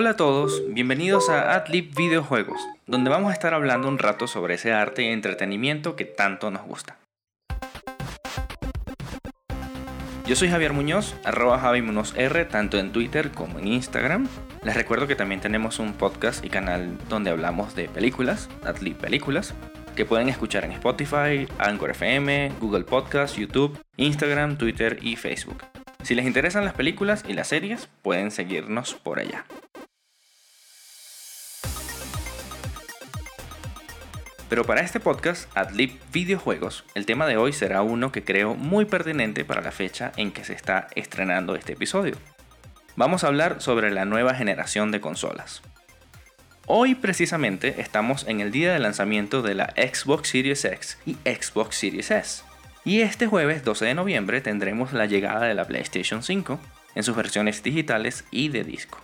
Hola a todos, bienvenidos a Adlib Videojuegos, donde vamos a estar hablando un rato sobre ese arte y entretenimiento que tanto nos gusta. Yo soy Javier Muñoz, arroba Javi R, tanto en Twitter como en Instagram. Les recuerdo que también tenemos un podcast y canal donde hablamos de películas, Adlib Películas, que pueden escuchar en Spotify, Anchor FM, Google Podcast, YouTube, Instagram, Twitter y Facebook. Si les interesan las películas y las series, pueden seguirnos por allá. Pero para este podcast, Adlib Videojuegos, el tema de hoy será uno que creo muy pertinente para la fecha en que se está estrenando este episodio. Vamos a hablar sobre la nueva generación de consolas. Hoy precisamente estamos en el día de lanzamiento de la Xbox Series X y Xbox Series S. Y este jueves 12 de noviembre tendremos la llegada de la PlayStation 5 en sus versiones digitales y de disco.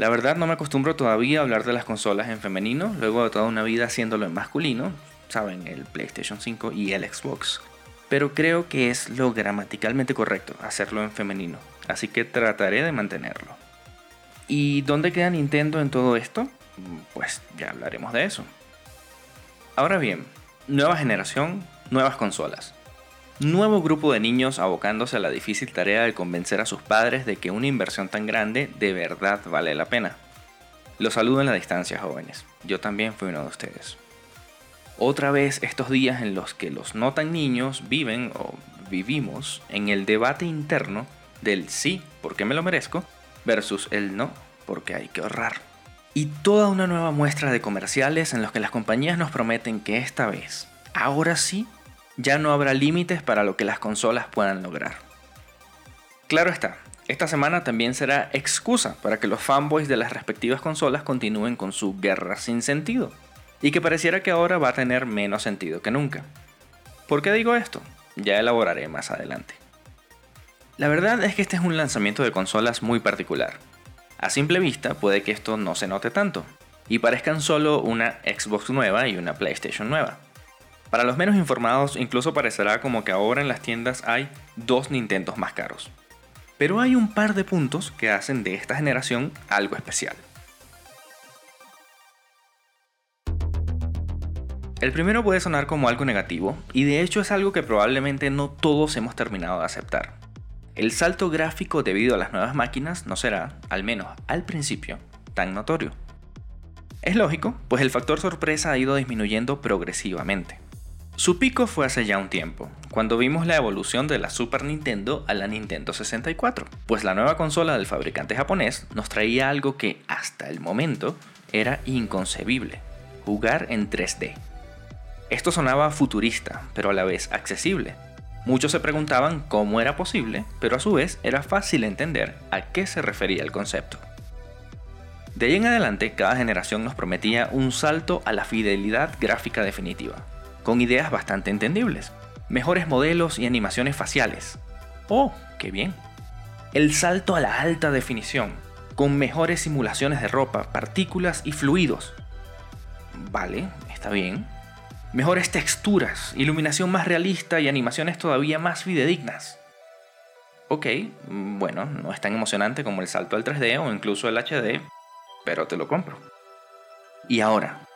La verdad no me acostumbro todavía a hablar de las consolas en femenino, luego de toda una vida haciéndolo en masculino, saben, el PlayStation 5 y el Xbox. Pero creo que es lo gramaticalmente correcto hacerlo en femenino, así que trataré de mantenerlo. ¿Y dónde queda Nintendo en todo esto? Pues ya hablaremos de eso. Ahora bien, nueva generación, nuevas consolas nuevo grupo de niños abocándose a la difícil tarea de convencer a sus padres de que una inversión tan grande de verdad vale la pena. Los saludo en la distancia, jóvenes. Yo también fui uno de ustedes. Otra vez estos días en los que los no tan niños viven o vivimos en el debate interno del sí, porque me lo merezco, versus el no, porque hay que ahorrar. Y toda una nueva muestra de comerciales en los que las compañías nos prometen que esta vez, ahora sí, ya no habrá límites para lo que las consolas puedan lograr. Claro está, esta semana también será excusa para que los fanboys de las respectivas consolas continúen con su guerra sin sentido, y que pareciera que ahora va a tener menos sentido que nunca. ¿Por qué digo esto? Ya elaboraré más adelante. La verdad es que este es un lanzamiento de consolas muy particular. A simple vista puede que esto no se note tanto, y parezcan solo una Xbox nueva y una PlayStation nueva. Para los menos informados, incluso parecerá como que ahora en las tiendas hay dos Nintendos más caros. Pero hay un par de puntos que hacen de esta generación algo especial. El primero puede sonar como algo negativo, y de hecho es algo que probablemente no todos hemos terminado de aceptar. El salto gráfico debido a las nuevas máquinas no será, al menos al principio, tan notorio. Es lógico, pues el factor sorpresa ha ido disminuyendo progresivamente. Su pico fue hace ya un tiempo, cuando vimos la evolución de la Super Nintendo a la Nintendo 64, pues la nueva consola del fabricante japonés nos traía algo que hasta el momento era inconcebible, jugar en 3D. Esto sonaba futurista, pero a la vez accesible. Muchos se preguntaban cómo era posible, pero a su vez era fácil entender a qué se refería el concepto. De ahí en adelante, cada generación nos prometía un salto a la fidelidad gráfica definitiva, con ideas bastante entendibles. Mejores modelos y animaciones faciales. ¡Oh, qué bien! El salto a la alta definición, con mejores simulaciones de ropa, partículas y fluidos. Vale, está bien. Mejores texturas, iluminación más realista y animaciones todavía más fidedignas. Ok, bueno, no es tan emocionante como el salto al 3D o incluso el HD, pero te lo compro. Y ahora,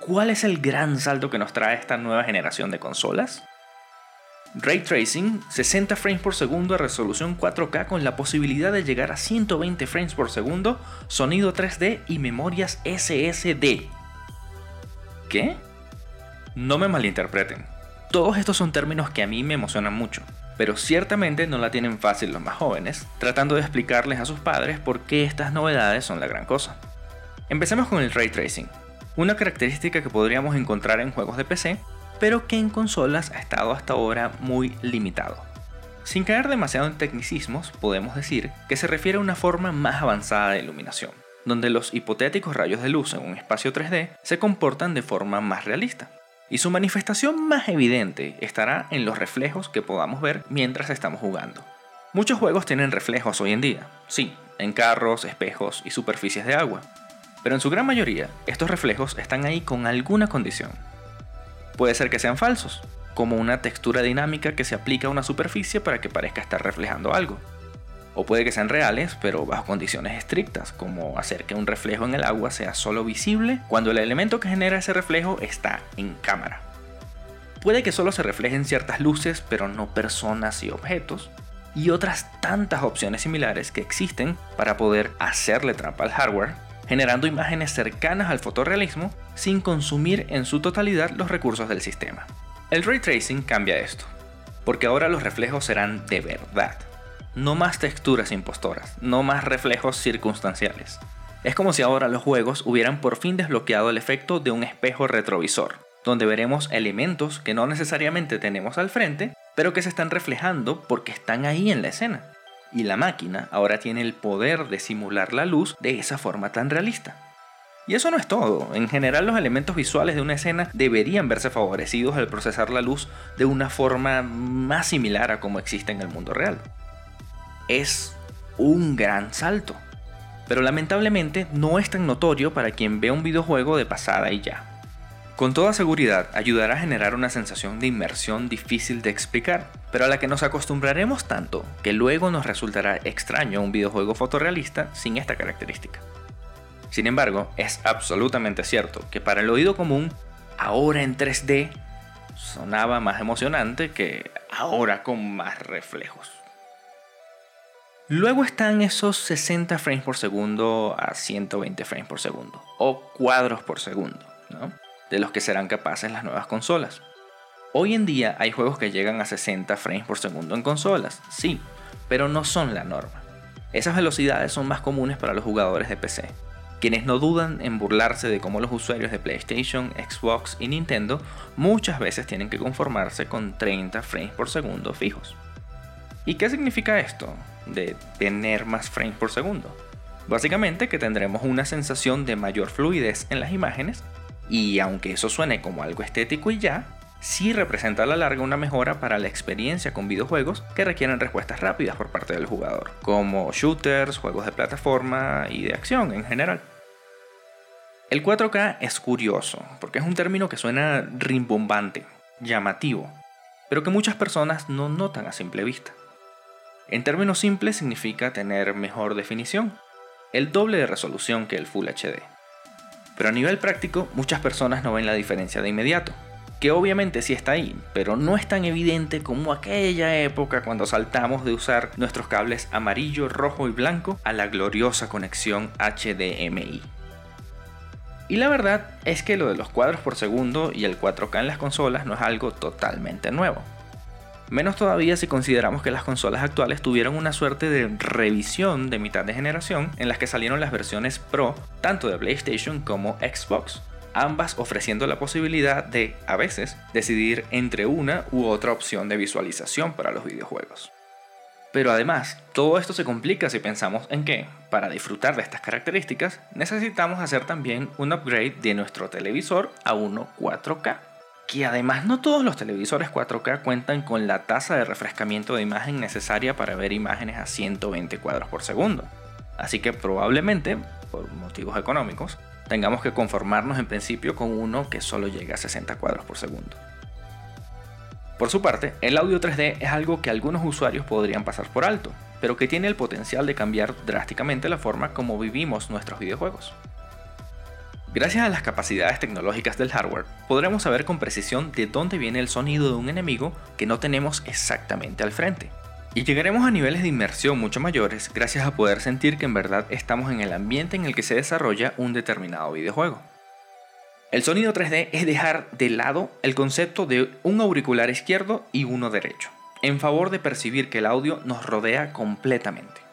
¿Cuál es el gran salto que nos trae esta nueva generación de consolas? Ray Tracing, 60 frames por segundo a resolución 4K con la posibilidad de llegar a 120 frames por segundo, sonido 3D y memorias SSD. ¿Qué? No me malinterpreten. Todos estos son términos que a mí me emocionan mucho, pero ciertamente no la tienen fácil los más jóvenes, tratando de explicarles a sus padres por qué estas novedades son la gran cosa. Empecemos con el ray tracing una característica que podríamos encontrar en juegos de PC, pero que en consolas ha estado hasta ahora muy limitado. Sin caer demasiado en tecnicismos, podemos decir que se refiere a una forma más avanzada de iluminación, donde los hipotéticos rayos de luz en un espacio 3D se comportan de forma más realista. Y su manifestación más evidente estará en los reflejos que podamos ver mientras estamos jugando. Muchos juegos tienen reflejos hoy en día, sí, en carros, espejos y superficies de agua, pero en su gran mayoría, estos reflejos están ahí con alguna condición. Puede ser que sean falsos, como una textura dinámica que se aplica a una superficie para que parezca estar reflejando algo. O puede que sean reales, pero bajo condiciones estrictas, como hacer que un reflejo en el agua sea solo visible cuando el elemento que genera ese reflejo está en cámara. Puede que solo se reflejen ciertas luces, pero no personas y objetos. Y otras tantas opciones similares que existen para poder hacerle trampa al hardware, generando imágenes cercanas al fotorrealismo sin consumir en su totalidad los recursos del sistema. El ray tracing cambia esto, porque ahora los reflejos serán de verdad no más texturas impostoras, no más reflejos circunstanciales. Es como si ahora los juegos hubieran por fin desbloqueado el efecto de un espejo retrovisor, donde veremos elementos que no necesariamente tenemos al frente, pero que se están reflejando porque están ahí en la escena. Y la máquina ahora tiene el poder de simular la luz de esa forma tan realista. Y eso no es todo. En general los elementos visuales de una escena deberían verse favorecidos al procesar la luz de una forma más similar a como existe en el mundo real es un gran salto. Pero lamentablemente no es tan notorio para quien ve un videojuego de pasada y ya. Con toda seguridad ayudará a generar una sensación de inmersión difícil de explicar, pero a la que nos acostumbraremos tanto que luego nos resultará extraño un videojuego fotorrealista sin esta característica. Sin embargo, es absolutamente cierto que para el oído común, ahora en 3D sonaba más emocionante que ahora con más reflejos. Luego están esos 60 frames por segundo a 120 frames por segundo, o cuadros por segundo, de los que serán capaces las nuevas consolas. Hoy en día hay juegos que llegan a 60 frames por segundo en consolas, sí, pero no son la norma. Esas velocidades son más comunes para los jugadores de PC, quienes no dudan en burlarse de cómo los usuarios de PlayStation, Xbox y Nintendo muchas veces tienen que conformarse con 30 frames por segundo fijos. ¿Y qué significa esto de tener más frames por segundo? Básicamente que tendremos una sensación de mayor fluidez en las imágenes y aunque eso suene como algo estético y ya, sí representa a la larga una mejora para la experiencia con videojuegos que requieren respuestas rápidas por parte del jugador, como shooters, juegos de plataforma y de acción en general. El 4K es curioso, porque es un término que suena rimbombante, llamativo, pero que muchas personas no notan a simple vista. En términos simples significa tener mejor definición, el doble de resolución que el Full HD. Pero a nivel práctico, muchas personas no ven la diferencia de inmediato, que obviamente sí está ahí, pero no es tan evidente como aquella época cuando saltamos de usar nuestros cables amarillo, rojo y blanco a la gloriosa conexión HDMI. Y la verdad es que lo de los cuadros por segundo y el 4K en las consolas no es algo totalmente nuevo. Menos todavía si consideramos que las consolas actuales tuvieron una suerte de revisión de mitad de generación en las que salieron las versiones Pro tanto de PlayStation como Xbox, ambas ofreciendo la posibilidad de, a veces, decidir entre una u otra opción de visualización para los videojuegos. Pero además, todo esto se complica si pensamos en que, para disfrutar de estas características, necesitamos hacer también un upgrade de nuestro televisor a uno 4K que además no todos los televisores 4K cuentan con la tasa de refrescamiento de imagen necesaria para ver imágenes a 120 cuadros por segundo. Así que probablemente, por motivos económicos, tengamos que conformarnos en principio con uno que solo llegue a 60 cuadros por segundo. Por su parte, el audio 3D es algo que algunos usuarios podrían pasar por alto, pero que tiene el potencial de cambiar drásticamente la forma como vivimos nuestros videojuegos. Gracias a las capacidades tecnológicas del hardware, podremos saber con precisión de dónde viene el sonido de un enemigo que no tenemos exactamente al frente. Y llegaremos a niveles de inmersión mucho mayores gracias a poder sentir que en verdad estamos en el ambiente en el que se desarrolla un determinado videojuego. El sonido 3D es dejar de lado el concepto de un auricular izquierdo y uno derecho, en favor de percibir que el audio nos rodea completamente.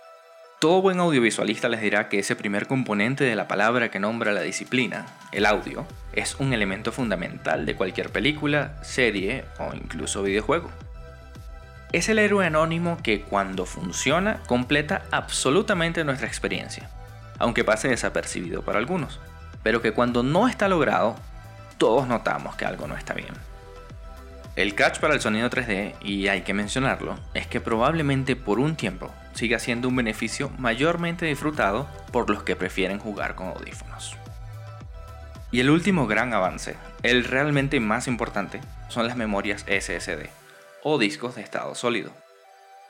Todo buen audiovisualista les dirá que ese primer componente de la palabra que nombra la disciplina, el audio, es un elemento fundamental de cualquier película, serie o incluso videojuego. Es el héroe anónimo que cuando funciona completa absolutamente nuestra experiencia, aunque pase desapercibido para algunos, pero que cuando no está logrado, todos notamos que algo no está bien. El catch para el sonido 3D, y hay que mencionarlo, es que probablemente por un tiempo siga siendo un beneficio mayormente disfrutado por los que prefieren jugar con audífonos. Y el último gran avance, el realmente más importante, son las memorias SSD, o discos de estado sólido.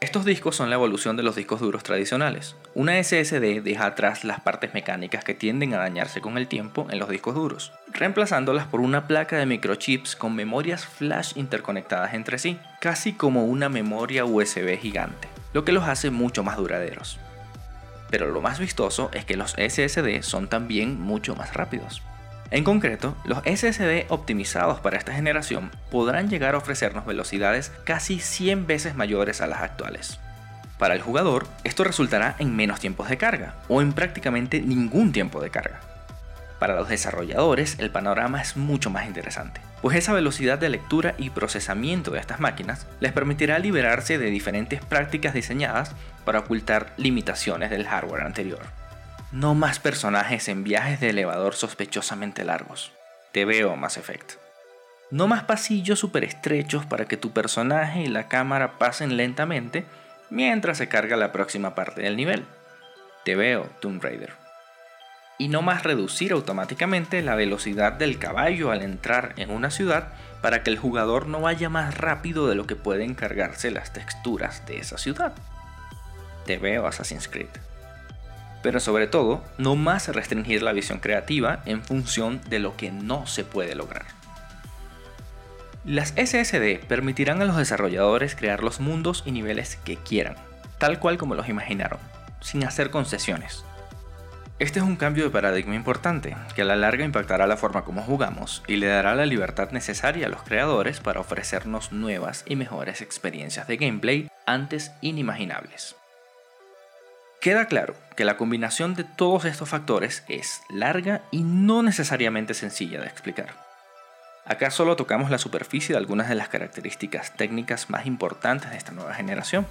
Estos discos son la evolución de los discos duros tradicionales. Una SSD deja atrás las partes mecánicas que tienden a dañarse con el tiempo en los discos duros, reemplazándolas por una placa de microchips con memorias flash interconectadas entre sí, casi como una memoria USB gigante, lo que los hace mucho más duraderos. Pero lo más vistoso es que los SSD son también mucho más rápidos. En concreto, los SSD optimizados para esta generación podrán llegar a ofrecernos velocidades casi 100 veces mayores a las actuales. Para el jugador, esto resultará en menos tiempos de carga, o en prácticamente ningún tiempo de carga. Para los desarrolladores, el panorama es mucho más interesante, pues esa velocidad de lectura y procesamiento de estas máquinas les permitirá liberarse de diferentes prácticas diseñadas para ocultar limitaciones del hardware anterior. No más personajes en viajes de elevador sospechosamente largos. Te veo, Mass Effect. No más pasillos super estrechos para que tu personaje y la cámara pasen lentamente mientras se carga la próxima parte del nivel. Te veo, Tomb Raider. Y no más reducir automáticamente la velocidad del caballo al entrar en una ciudad para que el jugador no vaya más rápido de lo que pueden cargarse las texturas de esa ciudad. Te veo, Assassin's Creed pero sobre todo, no más restringir la visión creativa en función de lo que no se puede lograr. Las SSD permitirán a los desarrolladores crear los mundos y niveles que quieran, tal cual como los imaginaron, sin hacer concesiones. Este es un cambio de paradigma importante, que a la larga impactará la forma como jugamos y le dará la libertad necesaria a los creadores para ofrecernos nuevas y mejores experiencias de gameplay antes inimaginables. Queda claro que la combinación de todos estos factores es larga y no necesariamente sencilla de explicar. Acá solo tocamos la superficie de algunas de las características técnicas más importantes de esta nueva generación,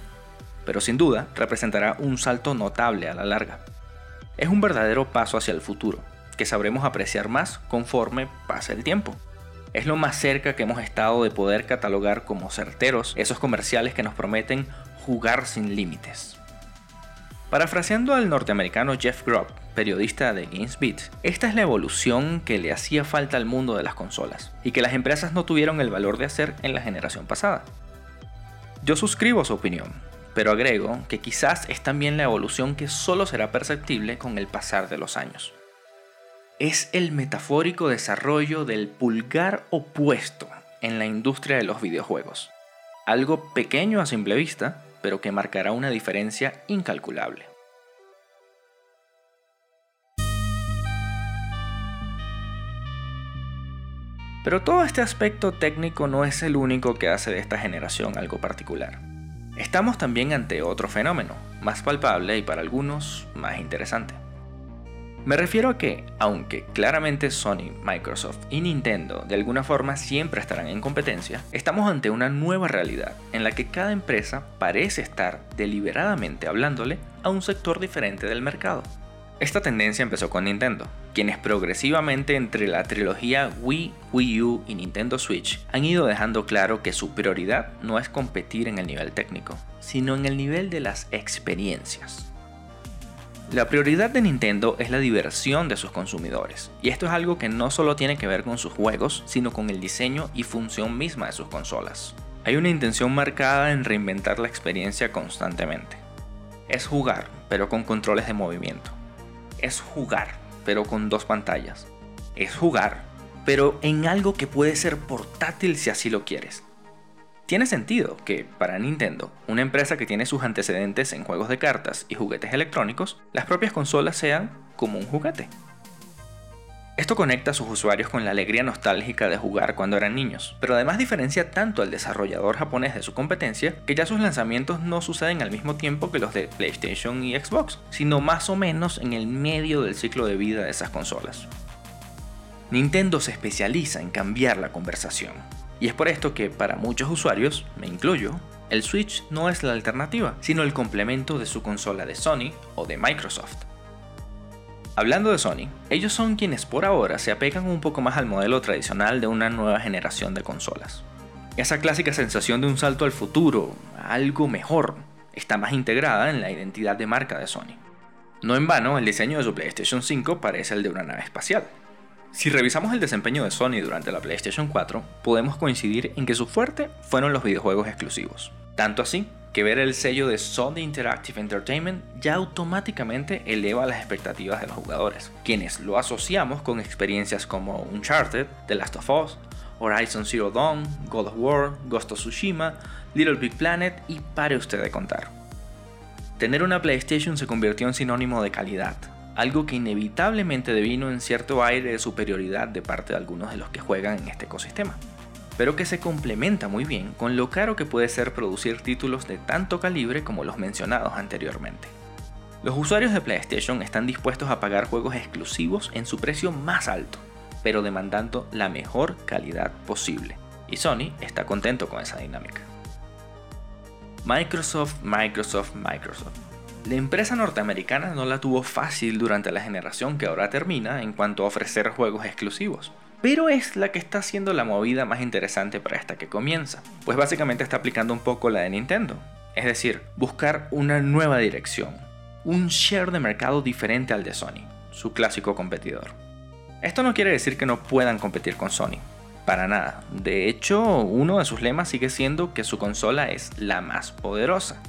pero sin duda representará un salto notable a la larga. Es un verdadero paso hacia el futuro, que sabremos apreciar más conforme pase el tiempo. Es lo más cerca que hemos estado de poder catalogar como certeros esos comerciales que nos prometen jugar sin límites. Parafraseando al norteamericano Jeff Grubb, periodista de GamesBeat, esta es la evolución que le hacía falta al mundo de las consolas y que las empresas no tuvieron el valor de hacer en la generación pasada. Yo suscribo su opinión, pero agrego que quizás es también la evolución que solo será perceptible con el pasar de los años. Es el metafórico desarrollo del pulgar opuesto en la industria de los videojuegos. Algo pequeño a simple vista, pero que marcará una diferencia incalculable. Pero todo este aspecto técnico no es el único que hace de esta generación algo particular. Estamos también ante otro fenómeno, más palpable y para algunos más interesante. Me refiero a que, aunque claramente Sony, Microsoft y Nintendo de alguna forma siempre estarán en competencia, estamos ante una nueva realidad en la que cada empresa parece estar deliberadamente hablándole a un sector diferente del mercado. Esta tendencia empezó con Nintendo, quienes progresivamente entre la trilogía Wii, Wii U y Nintendo Switch han ido dejando claro que su prioridad no es competir en el nivel técnico, sino en el nivel de las experiencias. La prioridad de Nintendo es la diversión de sus consumidores, y esto es algo que no solo tiene que ver con sus juegos, sino con el diseño y función misma de sus consolas. Hay una intención marcada en reinventar la experiencia constantemente. Es jugar, pero con controles de movimiento. Es jugar, pero con dos pantallas. Es jugar, pero en algo que puede ser portátil si así lo quieres. Tiene sentido que, para Nintendo, una empresa que tiene sus antecedentes en juegos de cartas y juguetes electrónicos, las propias consolas sean como un juguete. Esto conecta a sus usuarios con la alegría nostálgica de jugar cuando eran niños, pero además diferencia tanto al desarrollador japonés de su competencia que ya sus lanzamientos no suceden al mismo tiempo que los de PlayStation y Xbox, sino más o menos en el medio del ciclo de vida de esas consolas. Nintendo se especializa en cambiar la conversación, y es por esto que para muchos usuarios, me incluyo, el Switch no es la alternativa, sino el complemento de su consola de Sony o de Microsoft. Hablando de Sony, ellos son quienes por ahora se apegan un poco más al modelo tradicional de una nueva generación de consolas. Esa clásica sensación de un salto al futuro, algo mejor, está más integrada en la identidad de marca de Sony. No en vano, el diseño de su PlayStation 5 parece el de una nave espacial. Si revisamos el desempeño de Sony durante la PlayStation 4, podemos coincidir en que su fuerte fueron los videojuegos exclusivos. Tanto así que ver el sello de Sony Interactive Entertainment ya automáticamente eleva las expectativas de los jugadores, quienes lo asociamos con experiencias como Uncharted, The Last of Us, Horizon Zero Dawn, God of War, Ghost of Tsushima, Little Big Planet y pare usted de contar. Tener una PlayStation se convirtió en sinónimo de calidad, algo que inevitablemente devino en cierto aire de superioridad de parte de algunos de los que juegan en este ecosistema, pero que se complementa muy bien con lo caro que puede ser producir títulos de tanto calibre como los mencionados anteriormente. Los usuarios de PlayStation están dispuestos a pagar juegos exclusivos en su precio más alto, pero demandando la mejor calidad posible, y Sony está contento con esa dinámica. Microsoft, Microsoft, Microsoft la empresa norteamericana no la tuvo fácil durante la generación que ahora termina en cuanto a ofrecer juegos exclusivos, pero es la que está haciendo la movida más interesante para esta que comienza, pues básicamente está aplicando un poco la de Nintendo, es decir, buscar una nueva dirección, un share de mercado diferente al de Sony, su clásico competidor. Esto no quiere decir que no puedan competir con Sony, para nada. De hecho, uno de sus lemas sigue siendo que su consola es la más poderosa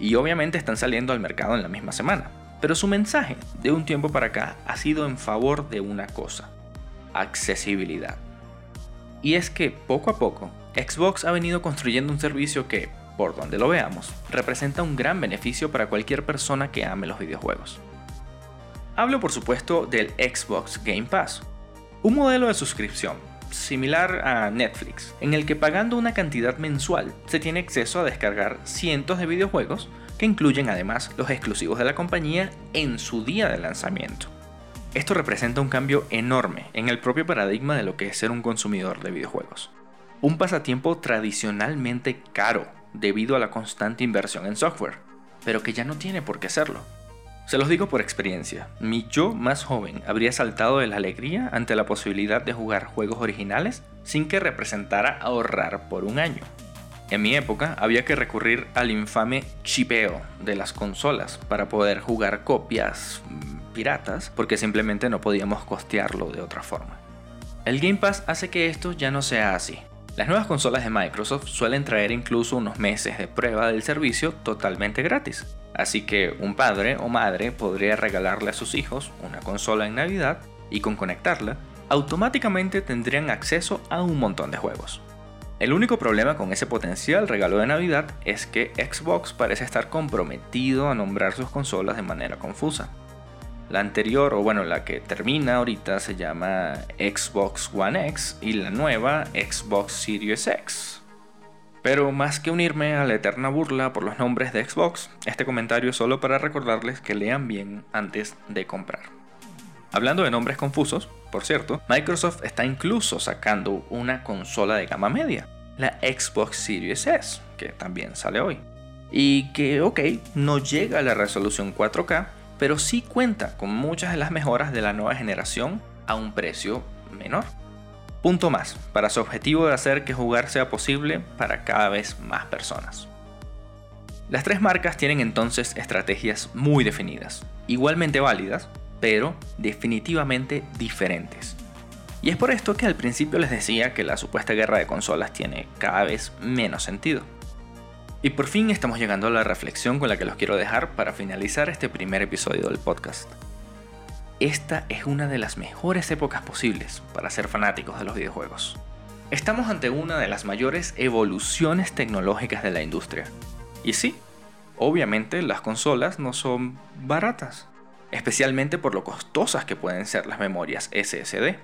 y obviamente están saliendo al mercado en la misma semana. Pero su mensaje de un tiempo para acá ha sido en favor de una cosa, accesibilidad. Y es que poco a poco, Xbox ha venido construyendo un servicio que, por donde lo veamos, representa un gran beneficio para cualquier persona que ame los videojuegos. Hablo por supuesto del Xbox Game Pass, un modelo de suscripción similar a Netflix, en el que pagando una cantidad mensual se tiene acceso a descargar cientos de videojuegos que incluyen además los exclusivos de la compañía en su día de lanzamiento. Esto representa un cambio enorme en el propio paradigma de lo que es ser un consumidor de videojuegos. Un pasatiempo tradicionalmente caro debido a la constante inversión en software, pero que ya no tiene por qué serlo. Se los digo por experiencia, mi yo más joven habría saltado de la alegría ante la posibilidad de jugar juegos originales sin que representara ahorrar por un año. En mi época había que recurrir al infame chipeo de las consolas para poder jugar copias mm, piratas porque simplemente no podíamos costearlo de otra forma. El Game Pass hace que esto ya no sea así. Las nuevas consolas de Microsoft suelen traer incluso unos meses de prueba del servicio totalmente gratis, Así que un padre o madre podría regalarle a sus hijos una consola en Navidad y con conectarla, automáticamente tendrían acceso a un montón de juegos. El único problema con ese potencial regalo de Navidad es que Xbox parece estar comprometido a nombrar sus consolas de manera confusa. La anterior, o bueno, la que termina ahorita, se llama Xbox One X y la nueva Xbox Series X. Pero más que unirme a la eterna burla por los nombres de Xbox, este comentario es solo para recordarles que lean bien antes de comprar. Hablando de nombres confusos, por cierto, Microsoft está incluso sacando una consola de gama media, la Xbox Series S, que también sale hoy. Y que, ok, no llega a la resolución 4K, pero sí cuenta con muchas de las mejoras de la nueva generación a un precio menor punto más para su objetivo de hacer que jugar sea posible para cada vez más personas. Las tres marcas tienen entonces estrategias muy definidas, igualmente válidas, pero definitivamente diferentes. Y es por esto que al principio les decía que la supuesta guerra de consolas tiene cada vez menos sentido. Y por fin estamos llegando a la reflexión con la que los quiero dejar para finalizar este primer episodio del podcast esta es una de las mejores épocas posibles para ser fanáticos de los videojuegos. Estamos ante una de las mayores evoluciones tecnológicas de la industria. Y sí, obviamente las consolas no son baratas, especialmente por lo costosas que pueden ser las memorias SSD.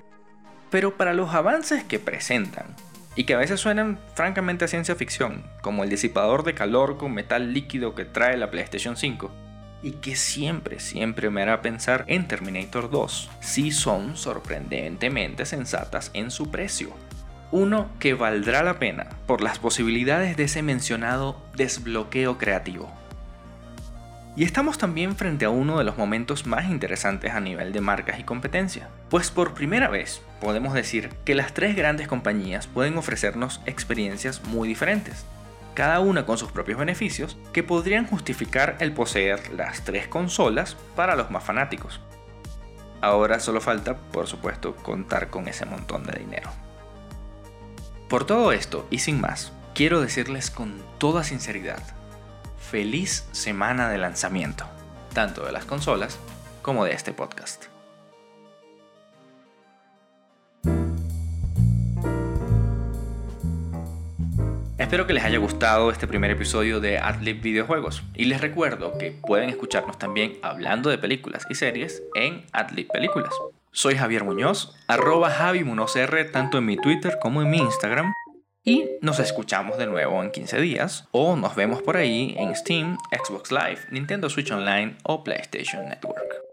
Pero para los avances que presentan, y que a veces suenan francamente a ciencia ficción, como el disipador de calor con metal líquido que trae la PlayStation 5, y que siempre, siempre me hará pensar en Terminator 2, si son sorprendentemente sensatas en su precio. Uno que valdrá la pena por las posibilidades de ese mencionado desbloqueo creativo. Y estamos también frente a uno de los momentos más interesantes a nivel de marcas y competencia, pues por primera vez podemos decir que las tres grandes compañías pueden ofrecernos experiencias muy diferentes, cada una con sus propios beneficios, que podrían justificar el poseer las tres consolas para los más fanáticos. Ahora solo falta, por supuesto, contar con ese montón de dinero. Por todo esto y sin más, quiero decirles con toda sinceridad feliz semana de lanzamiento, tanto de las consolas como de este podcast. Espero que les haya gustado este primer episodio de Adlib Videojuegos y les recuerdo que pueden escucharnos también hablando de películas y series en Adlib Películas. Soy Javier Muñoz, arroba Javi tanto en mi Twitter como en mi Instagram y nos escuchamos de nuevo en 15 días o nos vemos por ahí en Steam, Xbox Live, Nintendo Switch Online o PlayStation Network.